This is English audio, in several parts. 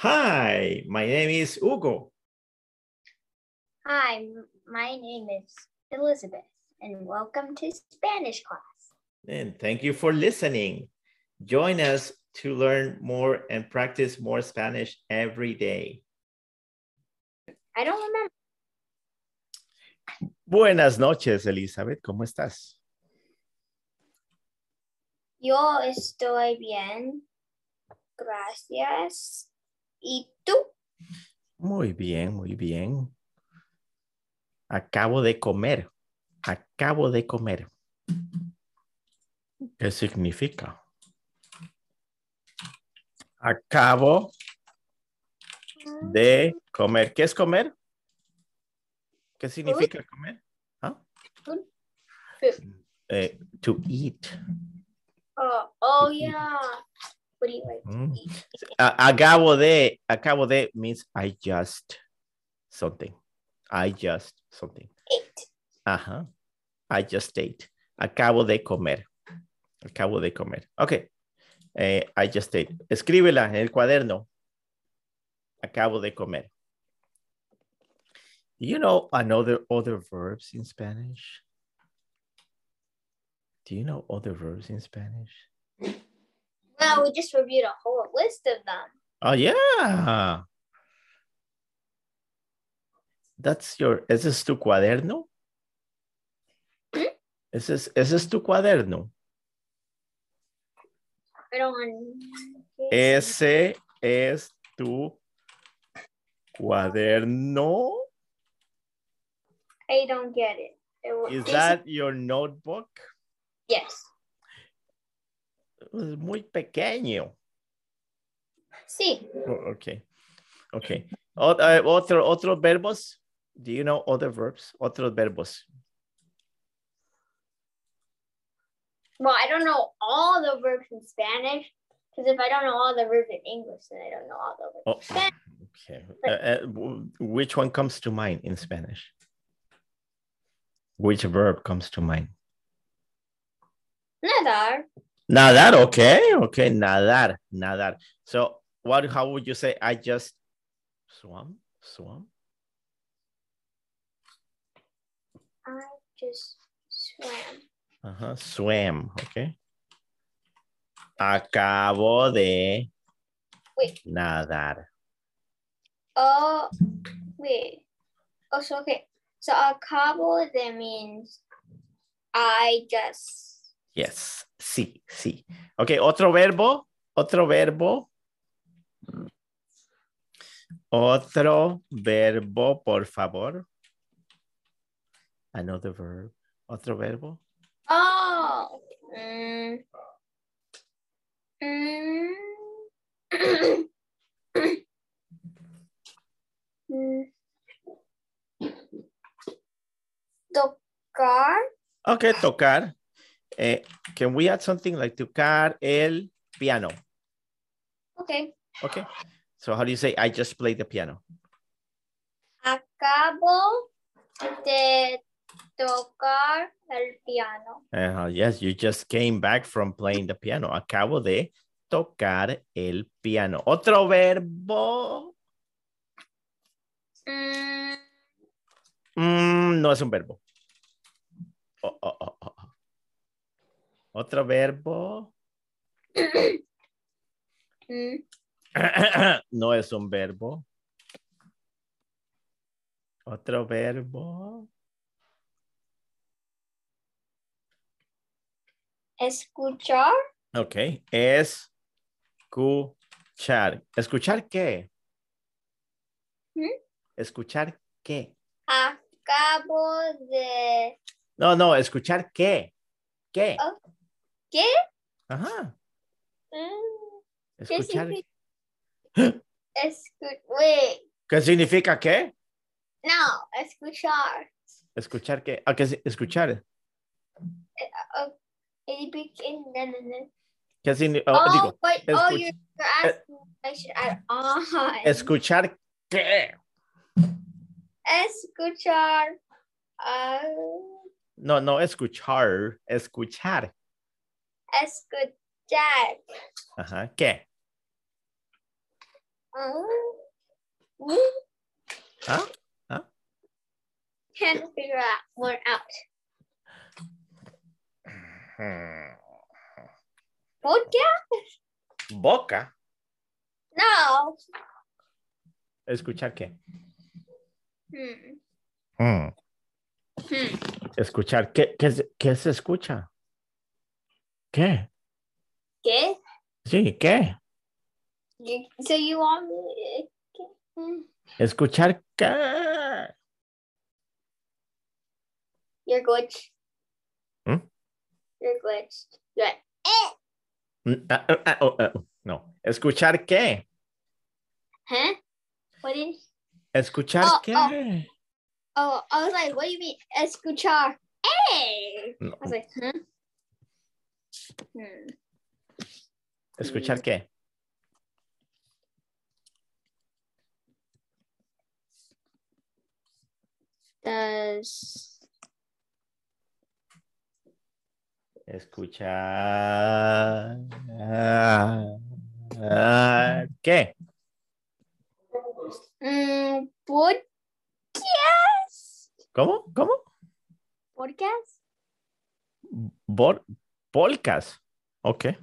Hi, my name is Hugo. Hi, my name is Elizabeth, and welcome to Spanish class. And thank you for listening. Join us to learn more and practice more Spanish every day. I don't remember. Buenas noches, Elizabeth. ¿Cómo estás? Yo estoy bien. Gracias. ¿Y tú? Muy bien, muy bien. Acabo de comer. Acabo de comer. ¿Qué significa? Acabo de comer. ¿Qué es comer? ¿Qué significa comer? ¿Ah? Eh, to eat. Oh, oh yeah. What do you like to Mm. eat? Acabo de, acabo de means I just something. I just something. Eight. Ajá. I just ate. Acabo de comer. Acabo de comer. Ok. Eh, I just ate. Escríbela en el cuaderno. Acabo de comer. Do you know another other verbs in Spanish? Do you know other verbs in Spanish? Well, we just reviewed a whole list of them. Oh, yeah. That's your, ese es tu cuaderno. ¿Mm? Ese es, ese es tu cuaderno. Pero Ese es tu cuaderno. I don't get it. It Is that your notebook? Yes. Es muy pequeño. Sí. Oh, okay. Okay. O- eh, otro, otros verbos. Do you know other verbs? Otros verbos. Well, I don't know all the verbs in Spanish because if I don't know all the verbs in English, then I don't know all the verbs. Oh, in Spanish. okay. Uh, uh, which one comes to mind in Spanish? Which verb comes to mind? Nadar. Nadar, okay, okay, nadar, nadar. So what, how would you say, I just swam, swam? I just swam. Ajá, swam, okay. Acabo de Wait. nadar. Oh, wait. Oh, so okay. So acabo de means I just. Yes, sí, sí. Okay, otro verbo, otro verbo. Otro verbo, por favor. Another verb. Otro verbo. Oh. Mm. Mm. Mm. Tocar. Okay, tocar. Eh, can we add something like tocar el piano? Okay. Okay. So how do you say I just played the piano? Acabo de tocar el piano. Uh, yes, you just came back from playing the piano. Acabo de tocar el piano. Otro verbo. Mm, Mm, no es un verbo. Oh, oh, oh, oh. Otro verbo. no es un verbo. Otro verbo. escuchar. Ok. Escuchar. ¿Escuchar qué? ¿Mm? ¿Escuchar qué? Acabo de. No, no, escuchar qué. ¿Qué? Oh. ¿Qué? Ajá. Mm, Escuchar. escu- wait. ¿Qué significa qué? No, escuchar. Escuchar qué. ¿A qué escuchar? ¿Qué significa? Oh, digo, wait, oh, escuch- you're, asking I should add on. escuchar qué. Escuchar. ah, No, no, escuchar. Escuchar. Escuchar. Ajá. ¿Qué? Mm. ¿Ah? Can't figure out one out. Podcast? Boca. No. ¿Escuchar qué? Hmm. Hmm. Hmm. Escuchar. ¿Qué, qué, qué se escucha? ¿Qué? ¿Qué? Sí, ¿qué? So you want me? Hmm. Escuchar qué. You're glitched. Hmm? You're glitched. You're like, eh. Mm, ah, ah, oh, ah, No. ¿Escuchar qué? Huh? What did? ¿Escuchar Oh, qué? oh. Oh, I was like, what do you mean? Escuchar. Hey. No. I was like, huh? ¿Escuchar qué? Escuchar. ah, ¿Qué? mm, podcast? ¿Cómo? ¿Cómo? Podcast? Bor polcas. Ok.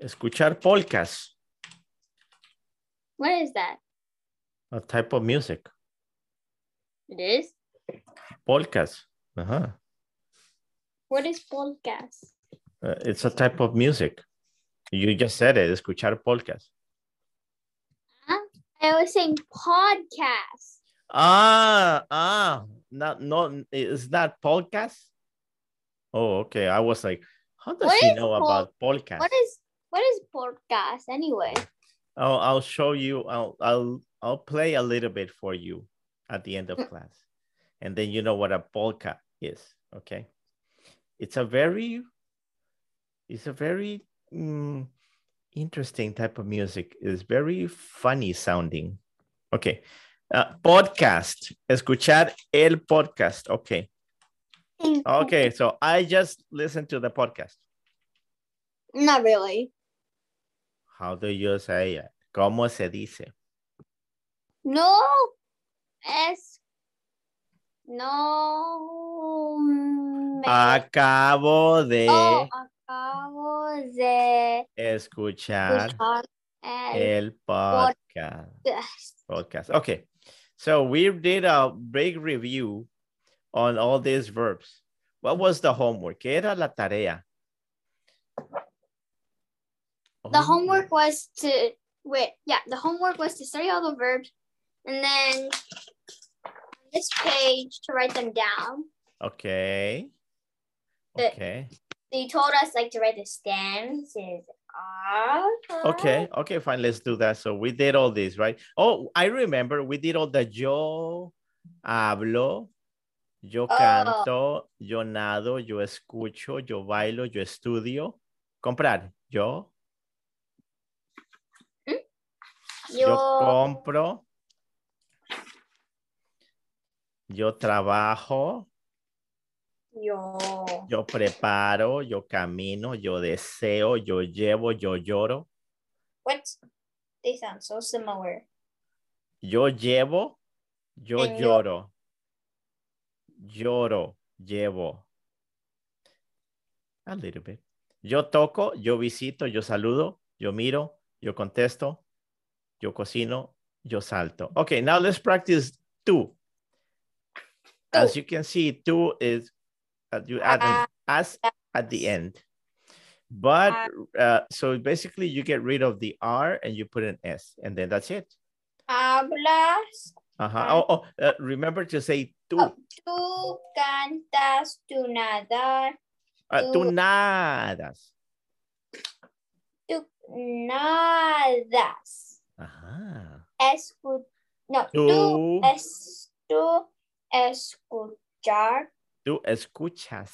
Escuchar polcas. What is that? A type of music. It is. Polcas. Ajá. What is podcast? Uh, it's a type of music. You just said it. Escuchar polcas. I was saying podcast. Ah, ah, not, no, it's not podcast. Oh, okay. I was like, how does What she know pol- about podcast? What is what is podcast anyway? I'll, I'll show you. I'll, I'll, I'll play a little bit for you at the end of Mm. class, and then you know what a polka is. Okay, it's a very, it's a very mm, interesting type of music. It's very funny sounding. Okay, uh, podcast. Escuchar el podcast. Okay, okay. So I just listened to the podcast. Not really. How do you say it? ¿Cómo se dice? No. Es no me Acabo de oh, acabo de escuchar escuchar el el podcast. podcast. podcast. Okay, so we did a big review on all these verbs. What was the homework? ¿Qué era la tarea? The homework was to wait, yeah, the homework was to study all the verbs and then on this page to write them down. Okay. The- Okay. They told us like to write the stanzas. Okay. Okay, fine. Let's do that. So we did all this, right? Oh, I remember we did all the yo hablo, yo Oh. canto, yo nado, yo escucho, yo bailo, yo estudio. Comprar. Yo, yo Yo, compro. Yo trabajo, yo, yo preparo, yo camino, yo deseo, yo llevo, yo lloro. what? They sound so similar. Yo llevo, yo And yo- lloro. Lloro, llevo. A little bit. Yo toco, yo visito, yo saludo, yo miro, yo contesto, yo cocino, yo salto. Okay, now let's practice two. As you can see, two is uh, you add an as at the end. But uh, so basically you get rid of the R and you put an S and then that's it. Hablas, Uh-huh. Oh, oh uh, remember to say tú. Oh. tú cantas, tú nadar, Uh, tú tú- nadas. tú nadas. Ajá. Escu no, Tú, tú, es, tú escuchar, tú escuchas.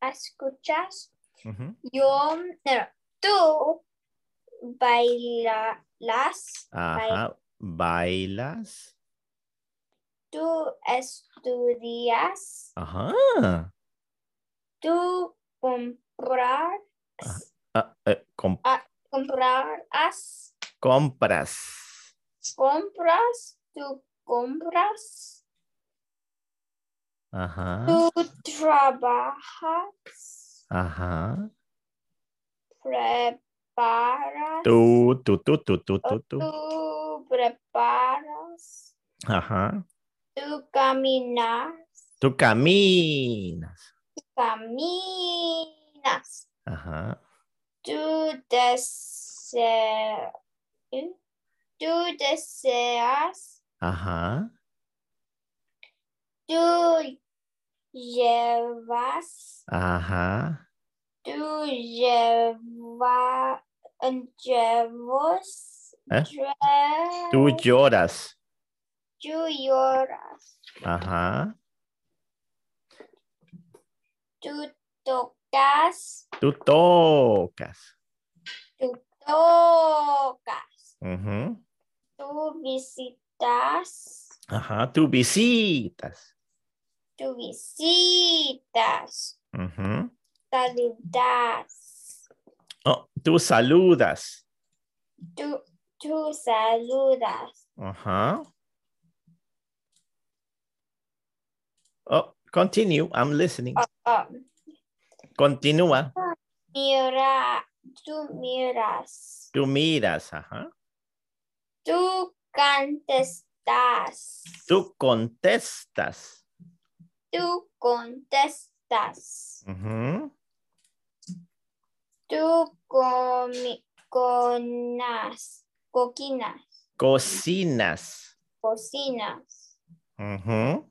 escuchas. Ujú. Yo, no, no, tú bailas, Ajá. Bailas. Tú estudias, Ajá. tú compras, Ah, eh, com- Ah. Compras. Compras. Compras. Tú compras. Ajá. Tú trabajas. Ajá. Preparas. Tú, tú, tú, tú, tú, tú, tú. Tú preparas. Ajá. Tú caminas. Tú caminas. Caminas. Ajá. Tú deseas. Tú deseas. Ajá. Tú llevas. Ajá. Tú llevas. ¿Eh? Tú lloras. Tú lloras. Ajá. Tú tocas. Tú tocas. Tú tocas. Ujú. Tú visitas. Ajá. Tú visitas. Tú visitas. Ujú. Saludas. Oh, tú saludas. Tú, tú saludas. Ajá. Oh, continue. I'm listening. Um, Continúa. mira. Tú miras. Tú miras. Ajá. Tú contestas. Tú contestas. Tú contestas. Ujú. Tú comi, conas, coquinas, Cocinas. cocinas. Ujú.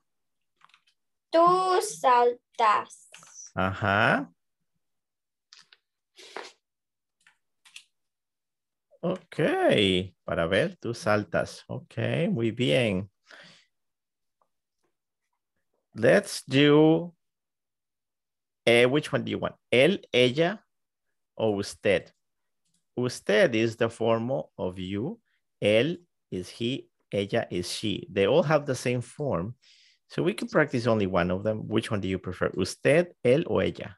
Tú saltas. Ajá. Ok, para ver, tú saltas. Ok, muy bien. Let's do, eh, which one do you want? Él, ella, o usted? Usted is the formal of you. Él is he, ella is she. They all have the same form. So we can practice only one of them. Which one do you prefer? Usted, él, o ella?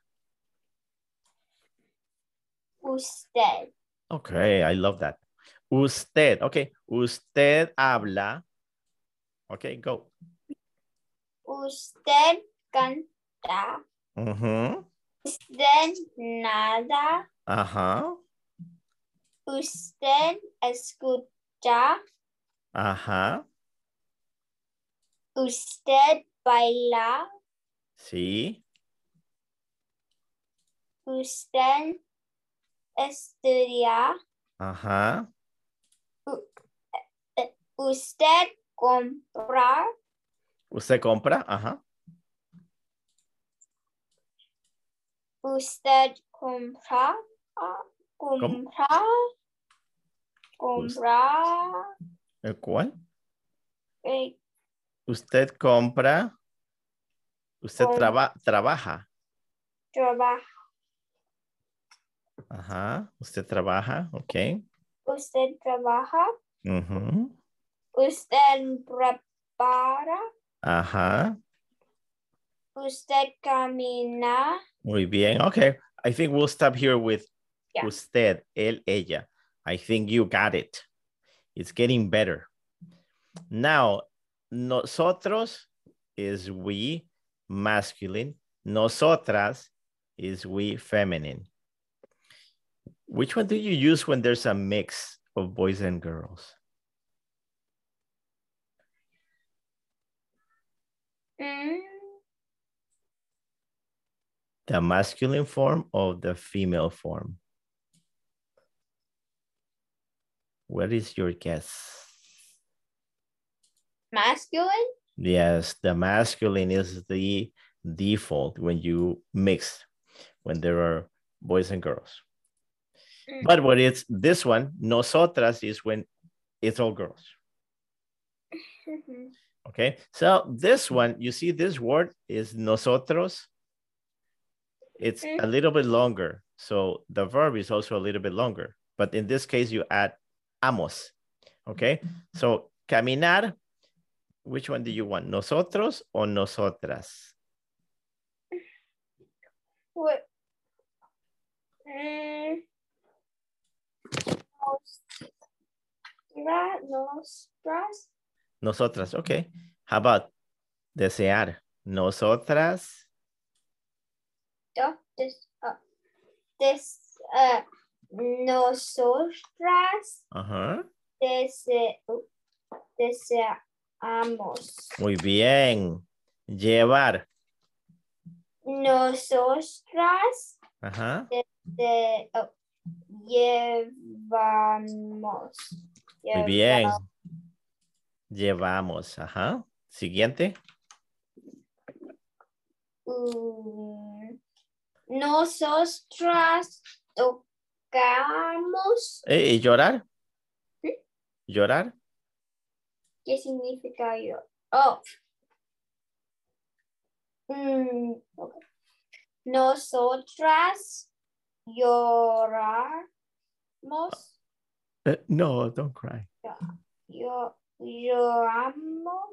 Usted. Okay, I love that. Usted, okay. Usted habla. Okay, go. Usted canta. Ujú. Usted nada. Ajá, Usted escucha. ajá. Usted baila. Sí, Usted estudia. ajá. Usted compra. Usted compra, ajá. Usted compra. Compra. Compra. ¿El cuál? Usted compra. Usted Com- traba- trabaja. trabaja. Ajá. Usted trabaja, ok. Usted trabaja. Ujú. Usted prepara. Ajá. Usted camina. Muy bien. Okay. I think we'll stop here with Yeah. usted, él, ella. I think you got it. It's getting better. Now, nosotros is we masculine. Nosotras is we feminine. Which one do you use when there's a mix of boys and girls? Mm, The masculine form or the female form? What is your guess? Masculine. Yes, the masculine is the default when you mix, when there are boys and girls. Mm. But when it's this one, nosotras is when it's all girls. Okay, so this one, you see this word is nosotros. It's a little bit longer. So the verb is also a little bit longer. But in this case, you add amos. Okay, so caminar, which one do you want? Nosotros or nosotras? What? Mm, Nostra, nostras. Nosotras, okay. How about desear? Nosotras. Des, uh, des, uh, nosotras Ajá. dese, uh, Muy bien. Llevar. Nosotras Ajá. de, oh, llevamos. Muy bien. Llevamos. Ajá. Siguiente. Mm, nosotras tocamos. Eh, ¿Y llorar? ¿Sí? ¿Llorar? ¿Qué significa yo? Oh. Mm. Nosotras lloramos. Eh, no, don't cry. Yo, lloramos.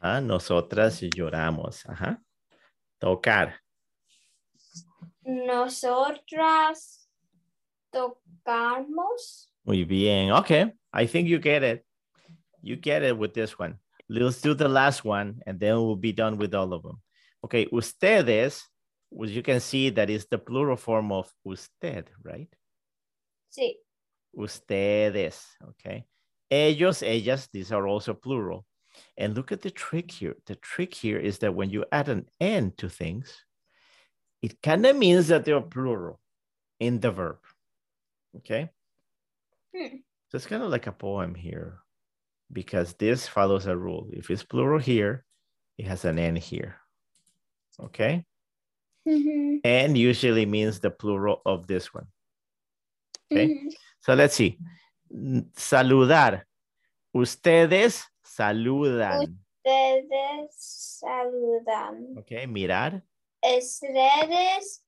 Ajá. Nosotras lloramos. Ajá. Tocar. Nosotras tocamos. Muy bien. Okay. I think you get it. You get it with this one. Let's do the last one and then we'll be done with all of them. Okay. Ustedes, which you can see that is the plural form of usted, right? Sí. Ustedes. Okay. Ellos, ellas, these are also plural. And look at the trick here. The trick here is that when you add an N to things, it kind of means that they're plural in the verb. Okay. Hmm. So it's kind of like a poem here because this follows a rule. If it's plural here, it has an N here. Okay. Mhm, And usually means the plural of this one. Okay. mhm. So let's see. Saludar. Ustedes saludan. Ustedes saludan. Okay. Mirar. Ustedes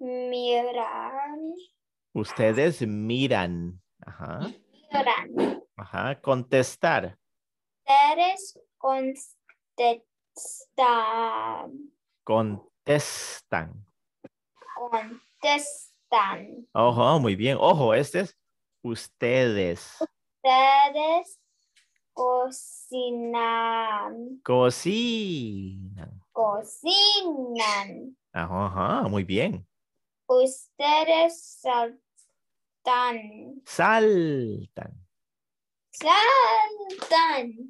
miran. Ustedes miran. Ajá. Ajá. Contestar. Ustedes contestan. Contestan. Contestan. Ojo, muy bien. Ojo, este es ustedes. Ustedes cocinan. Cocinan. Cocinan. Ajá, ajá, muy bien. Ustedes saltan. Saltan. Saltan.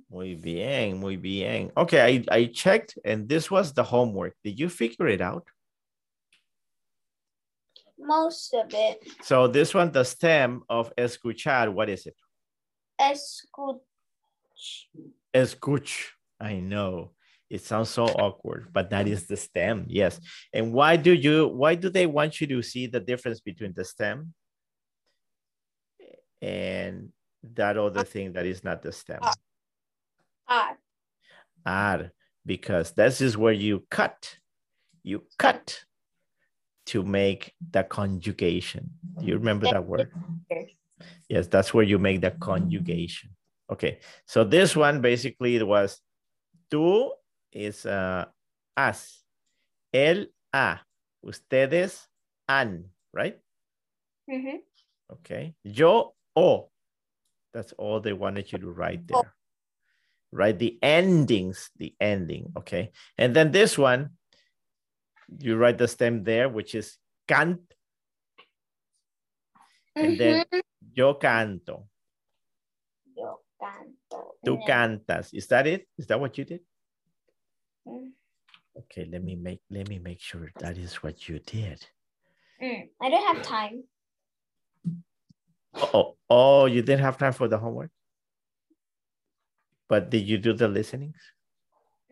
Muy bien, muy bien. Okay, I, I checked and this was the homework. Did you figure it out? Most of it. So this one, the stem of escuchar, what is it? Escuch. Escuch. I know. It sounds so awkward, but that is the stem. Yes. And why do you why do they want you to see the difference between the stem and that other thing that is not the stem? Ah, Ar, because this is where you cut. You cut to make the conjugation. Do you remember that word? Yes, that's where you make the conjugation. Okay, so this one basically it was tú is uh, as, él, a, ustedes, han, right? mhm. Okay, yo, o. That's all they wanted you to write there. Write the endings, the ending, okay? And then this one, you write the stem there, which is cant, and then Mhm. yo canto, Yo canto. tú cantas. Is that it? Is that what you did? Mm. Okay, let me make let me make sure that is what you did. Mm, I don't have time. Oh, oh, you didn't have time for the homework? But did you do the listenings?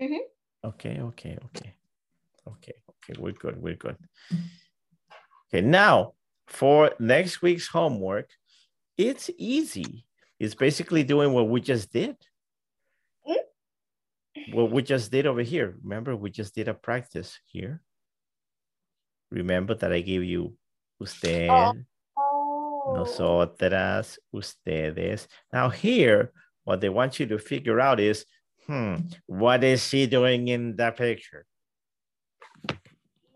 Mhm. Okay, okay, okay. Okay, okay, we're good, we're good. Okay, now for next week's homework, it's easy. It's basically doing what we just did. Mm. What we just did over here. Remember, we just did a practice here. Remember that I gave you usted, Oh. Nosotras, ustedes. Now here, what they want you to figure out is, hmm, what is she doing in the picture?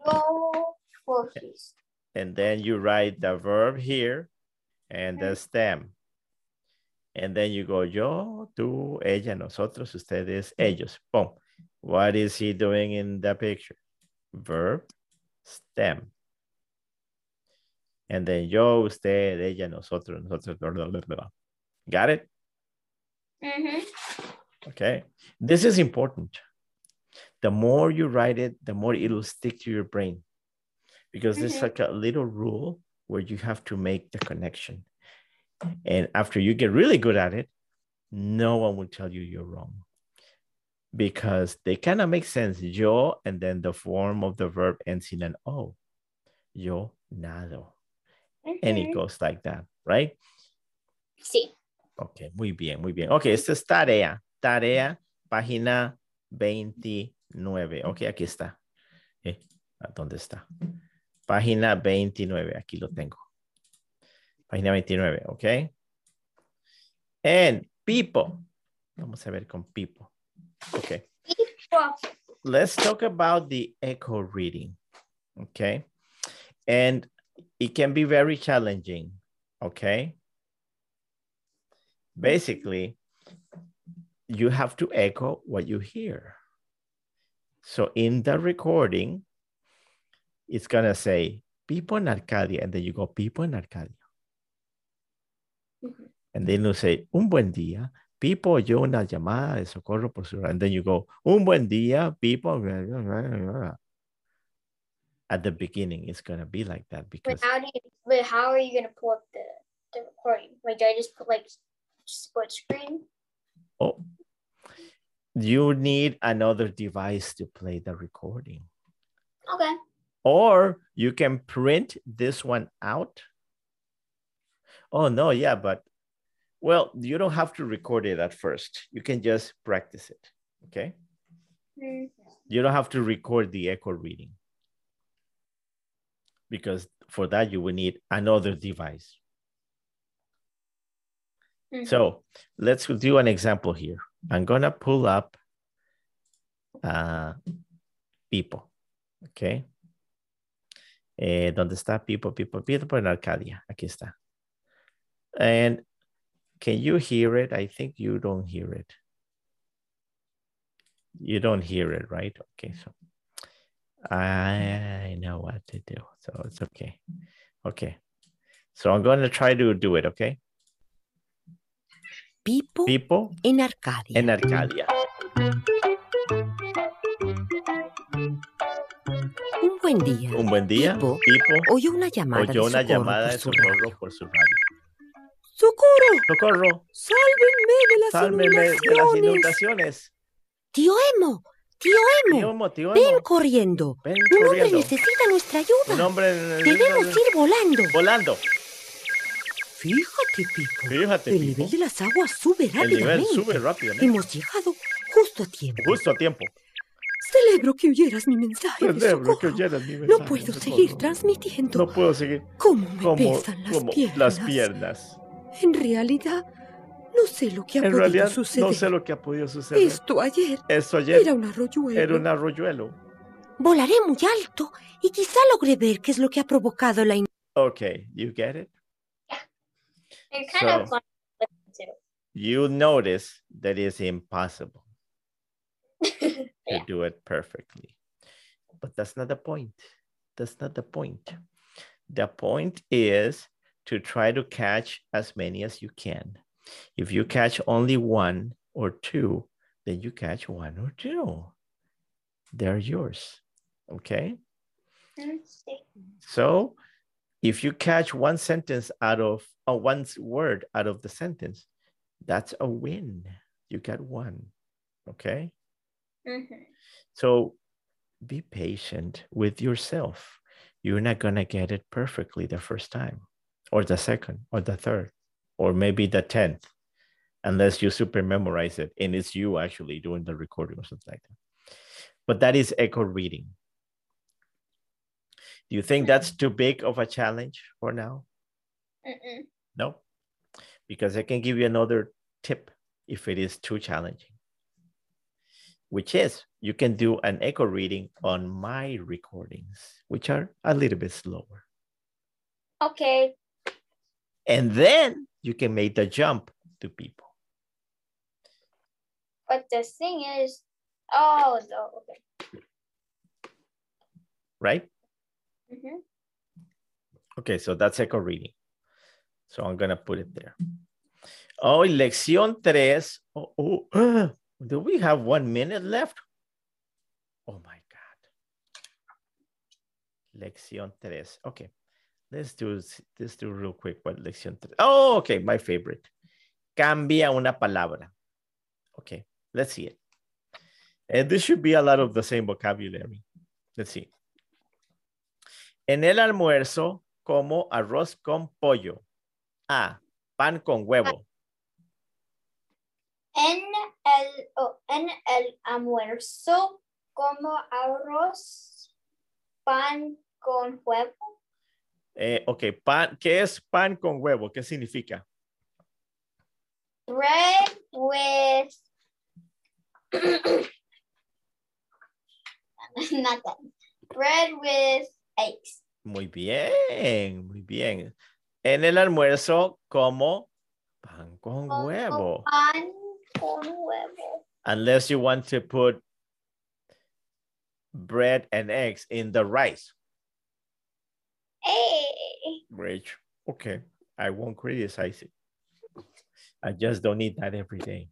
Yo focus. And then you write the verb here and the stem. And then you go yo, tú, ella, nosotros, ustedes, ellos. Boom. What is he doing in the picture? Verb, stem. And then yo, usted, ella, nosotros, nosotros, blah, blah, blah. Got it? Mhm. Okay. This is important. The more you write it, the more it'll stick to your brain. Because there's Mhm. like a little rule where you have to make the connection. And after you get really good at it, no one will tell you you're wrong. Because they kind of make sense. Yo, and then the form of the verb ends in an O. Yo nado. And it goes like that, right? Sí. Ok, muy bien, muy bien. Ok, esta es tarea. Tarea, página 29. Ok, aquí está. Eh, ¿a ¿Dónde está? Página 29. Aquí lo tengo. Página 29, ok. And people. Vamos a ver con people. Ok. Let's talk about the echo reading. Okay. And it can be very challenging. Okay. Basically, you have to echo what you hear. So in the recording, it's going to say Pipo in Arcadia, and then you go Pipo in Arcadia. Mhm. And then you say un buen día. Pipo oyó una llamada de socorro por su and then you go un buen día. Pipo. At the beginning, it's gonna be like that but because how do you? But how are you gonna pull up the the recording? Like, do I just put like split screen? oh, you need another device to play the recording, Okay. or you can print this one out. Oh no, yeah, but well, you don't have to record it at first. You can just practice it. Okay. Mhm. you don't have to record the echo reading because for that you will need another device. Mhm. So let's do an example here. I'm gonna pull up uh, Pipo, okay? Eh, ¿Dónde está Pipo, Pipo, Pipo en Arcadia? Aquí está. And can you hear it? I think you don't hear it. You don't hear it, right? Okay, so I know what to do. So it's okay. Okay. So I'm going to try to do it, okay? Pipo People en Arcadia. en Arcadia. Un buen día. Un buen día. Pipo oyó una llamada oyó de una llamada por de su socorro por su radio. ¡Socorro! Socorro, ¡Sálvenme de las sálveme de las inundaciones! inundaciones. ¡Tío Emo! ¡Tío Emo! Tío tío ¡Ven Emo, corriendo! ven ¡Un hombre necesita nuestra ayuda! Un hombre ¡Debemos ir volando! volando. Fíjate, Pipo. Fíjate, El Pipo, nivel de las aguas sube el nivel rápidamente. sube rápidamente. Hemos llegado justo a tiempo. Justo a tiempo. Celebro que oyeras mi mensaje Celebro que oyeras mi No mensaje, puedo socorro. seguir transmitiendo. No puedo seguir ¿Cómo me como, pesan las como piernas? las piernas. En realidad, no sé lo que ha En podido realidad, suceder. no sé lo que ha podido suceder. Esto ayer Esto ayer era un arroyuelo. era un arroyuelo. Volaré muy alto y quizá logré ver qué es lo que ha provocado la Okay, you get it? Kind of So- You notice that it's impossible to Yeah. do it perfectly. But that's not the point. That's not the point. The point is to try to catch as many as you can. If you catch only one or two, then you catch one or two. They're yours. Okay. to. Let's see. So if you catch one sentence out of or one word out of the sentence, that's a win. You got one. Okay. Mhm. So be patient with yourself. You're not going to get it perfectly the first time, or the second, or the third, or maybe the 10th, unless you super memorize it and it's you actually doing the recording or something like that. But that is echo reading. Do you think that's too big of a challenge for now? Mm-mm. No, because I can give you another tip if it is too challenging, which is you can do an echo reading on my recordings, which are a little bit slower. Okay. And then you can make the jump to Pipo. But the thing is, oh, no, okay. Right? Mhm. Okay, so that's echo reading. So I'm gonna put it there. Oh, lección tres. Oh, oh, do we have one minute left? Oh my God. Lección tres. Okay, let's do let's do real quick what lección tres. Oh, okay, my favorite. Cambia una palabra. Okay, let's see it. And this should be a lot of the same vocabulary. Let's see. En el almuerzo como arroz con pollo. A. Pan con huevo. En el, en el almuerzo, como arroz, pan con huevo. Eh, ok, pan, ¿qué es pan con huevo? ¿Qué significa? Bread with. Not that. Bread with eggs. Muy bien, muy bien. En el almuerzo como pan con huevo. Pan con huevo. Unless you want to put bread and eggs in the rice. Hey. Rich. Okay, I won't criticize it. I just don't eat that every day.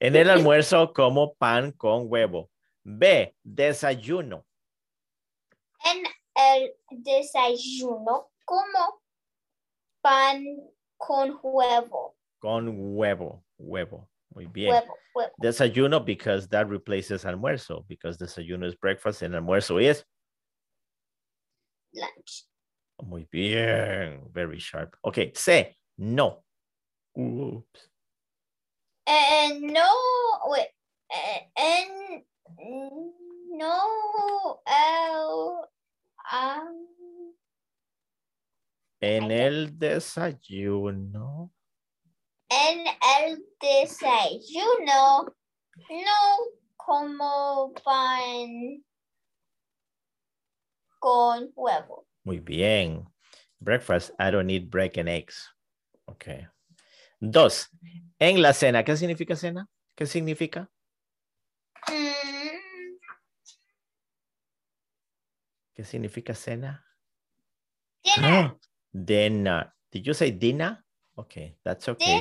En el almuerzo como pan con huevo. B, desayuno. En el desayuno, como pan con huevo. Con huevo, huevo. Muy bien. Huevo, huevo. Desayuno because that replaces almuerzo because desayuno is breakfast and almuerzo is Lunch. Muy bien. Very sharp. Okay, C, no. Oops. And no, wait, eh, and no, el, um, En el desayuno. en el desayuno, no como pan con huevo. Muy bien. Breakfast, I don't eat bread and eggs. Okay. Dos, en la cena, ¿qué significa cena? ¿Qué significa? Mm, ¿Qué significa cena? dinner, Dinner. Did you say dinner? Okay, that's okay.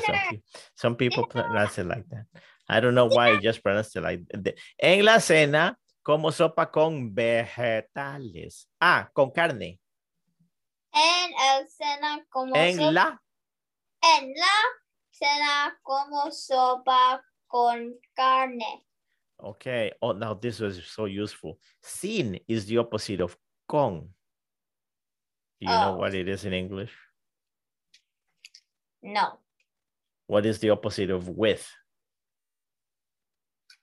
Some people pronounce it like that. I don't know why you just pronounce it like that. En la cena, como sopa con vegetales. Ah, con carne. En el cena como En sopa, la, en la cena como sopa con carne. okay. Oh, now this was so useful. Sin is the opposite of con. Do you know Oh. what it is in English? No, What is the opposite of with?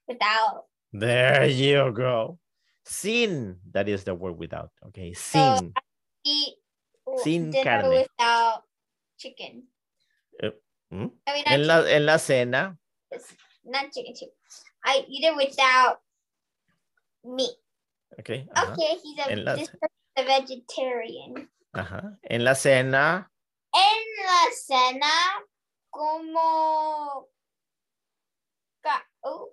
without. There you go. Sin, that is the word without. Okay, So, sin. Eat Sin dinner carne. without chicken. Uh, hmm? I mean, not, En la, chicken, en la cena, not chicken, chicken. I eat it without meat. okay. ajá, Okay, he's a, la- a vegetarian. ajá. En la cena, En la cena, como. oh.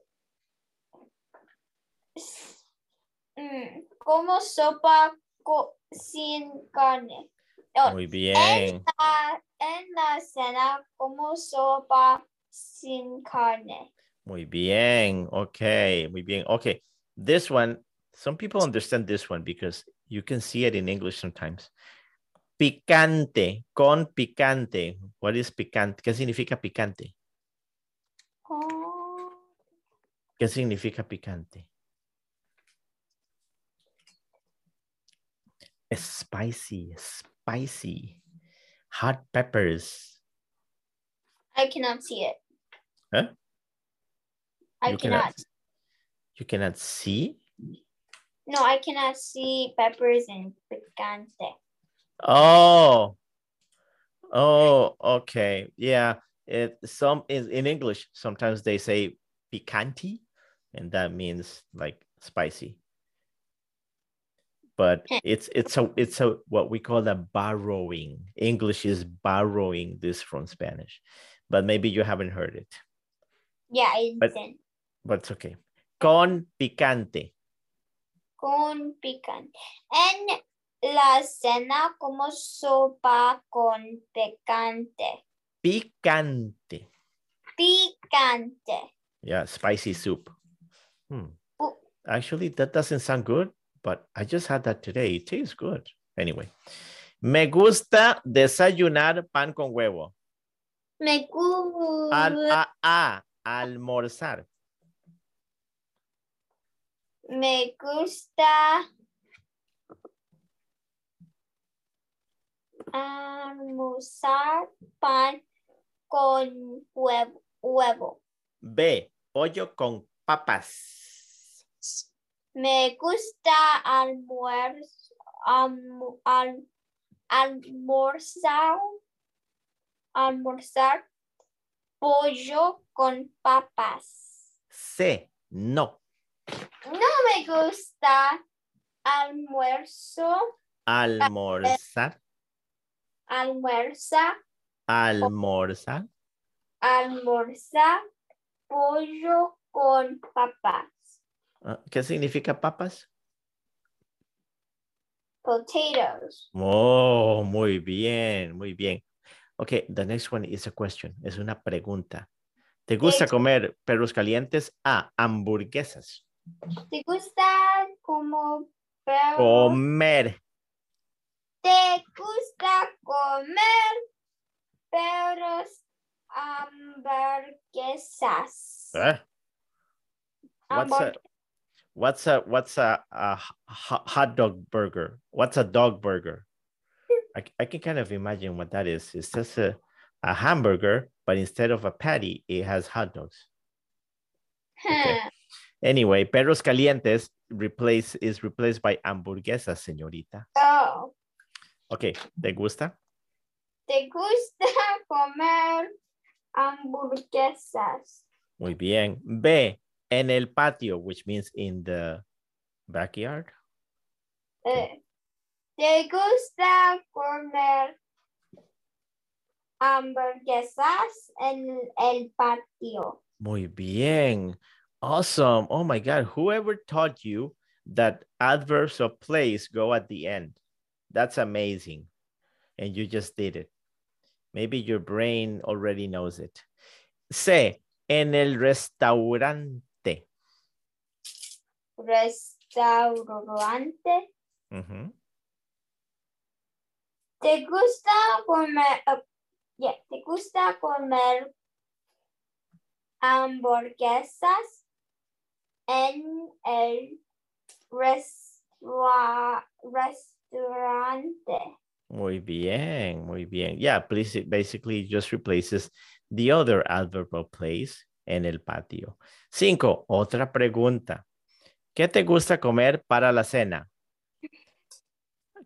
Mm, como sopa co- sin carne. Oh, muy bien. la- en la cena, como sopa sin carne. Muy bien. Okay, muy bien. Okay, this one, some people understand this one because you can see it in English sometimes. Picante, con picante. What is picante? ¿Qué significa picante? Oh, ¿Qué significa picante? Spicy, spicy. Hot peppers. I cannot see it. Huh? I You cannot. cannot- You cannot see? No, I cannot see peppers and picante. Oh. Oh, okay. Yeah. It some in, in English, sometimes they say picante, and that means like spicy. But it's it's a it's a what we call a borrowing. English is borrowing this from Spanish. but maybe you haven't heard it. Yeah, it's But- in. But it's okay. Con picante. Con picante. En la cena como sopa con picante. Picante. Picante. Yeah, spicy soup. Hmm. Actually, that doesn't sound good, but I just had that today. It tastes good. Anyway. Me gusta desayunar pan con huevo. Me gusta. Al, a, a, almorzar. Me gusta almorzar pan con huevo. huevo. B, pollo con papas. Me gusta almuerzo, almu- al- almorzar, almorzar pollo con papas. C, no. No me gusta almuerzo, Almorzar. almuerza, Almorzar. almorzar pollo con papas. Ah, ¿Qué significa papas? Potatoes. Oh, muy bien, muy bien. Okay, the next one is a question. Es una pregunta. ¿Te gusta comer perros calientes? A, hamburguesas. ¿Te gusta como perro? Comer. ¿Te gusta comer perros hamburguesas? Eh, What's a, what's a, what's a, a hot dog burger? What's a dog burger? I, I can kind of imagine what that is. It's just a, a hamburger, but instead of a patty, it has hot dogs. okay. Anyway, perros calientes replace is replaced by hamburguesas, señorita. Oh, Okay, ¿te gusta? ¿Te gusta comer hamburguesas? Muy bien. B, en el patio, which means in the backyard. Eh, ¿Te gusta comer hamburguesas en el patio? Muy bien. Awesome. Oh my God. Whoever taught you that adverbs of place go at the end? That's amazing. And you just did it. Maybe your brain already knows it. Say, en el restaurante. Restaurante. Ujú. ¿Te gusta comer, uh, yeah, ¿te gusta comer hamburguesas en el restua- restaurante? Muy bien, muy bien. Yeah, please, it basically just replaces the other adverb of place en el patio. Cinco, otra pregunta. ¿Qué te gusta comer para la cena?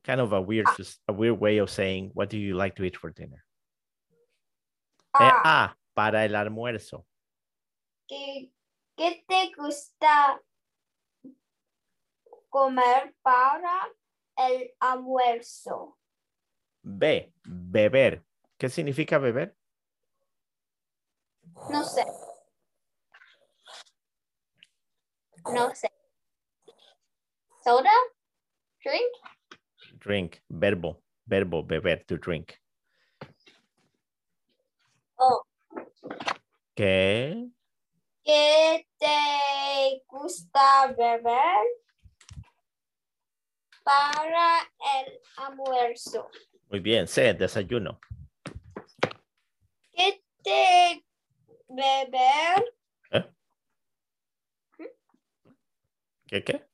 Kind of a weird, a weird way of saying, what do you like to eat for dinner? Eh, Ah, A, para el almuerzo. ¿qué, qué te gusta comer para el almuerzo? B, beber. ¿Qué significa beber? No sé. No sé. ¿Soda? ¿Drink? Drink, verbo, verbo, beber, to drink. Oh. ¿Qué? ¿Qué te gusta beber para el almuerzo? Muy bien, C, desayuno. ¿Qué te beber? ¿Qué, qué? ¿Qué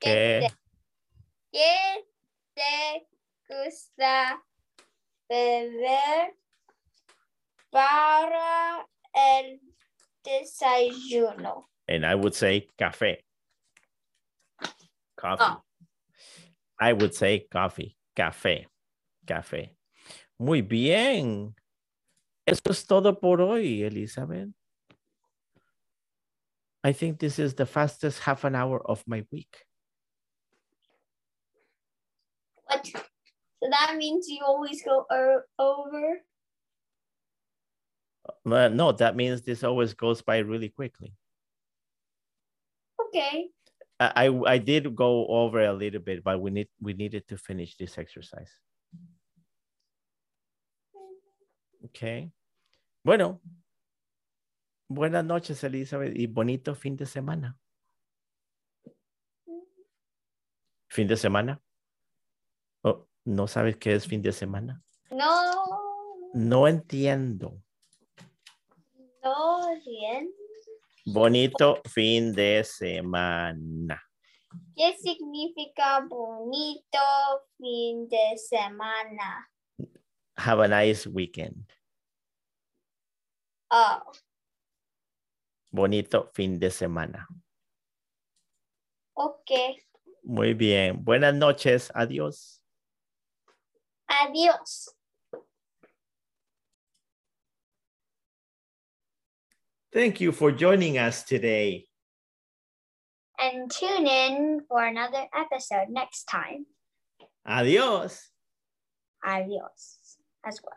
¿Qué? te, qué te gusta beber para el desayuno? And I would say café. Coffee. Ah. I would say coffee, café, café. Muy bien. Eso es todo por hoy, Elizabeth. I think this is the fastest half an hour of my week. What? So that means you always go over? Uh, no, that means this always goes by really quickly. Okay. I, I I did go over a little bit, but we need we needed to finish this exercise. Okay. Bueno. Buenas noches, Elizabeth, y bonito fin de semana. Fin de semana. Oh, ¿No sabes qué es fin de semana? No. No entiendo. No bien. Bonito fin de semana. ¿Qué significa bonito fin de semana? Have a nice weekend. Oh, Bonito fin de semana. okay. Muy bien. Buenas noches. Adiós. Adiós. Thank you for joining us today. And tune in for another episode next time. Adiós. Adiós as well.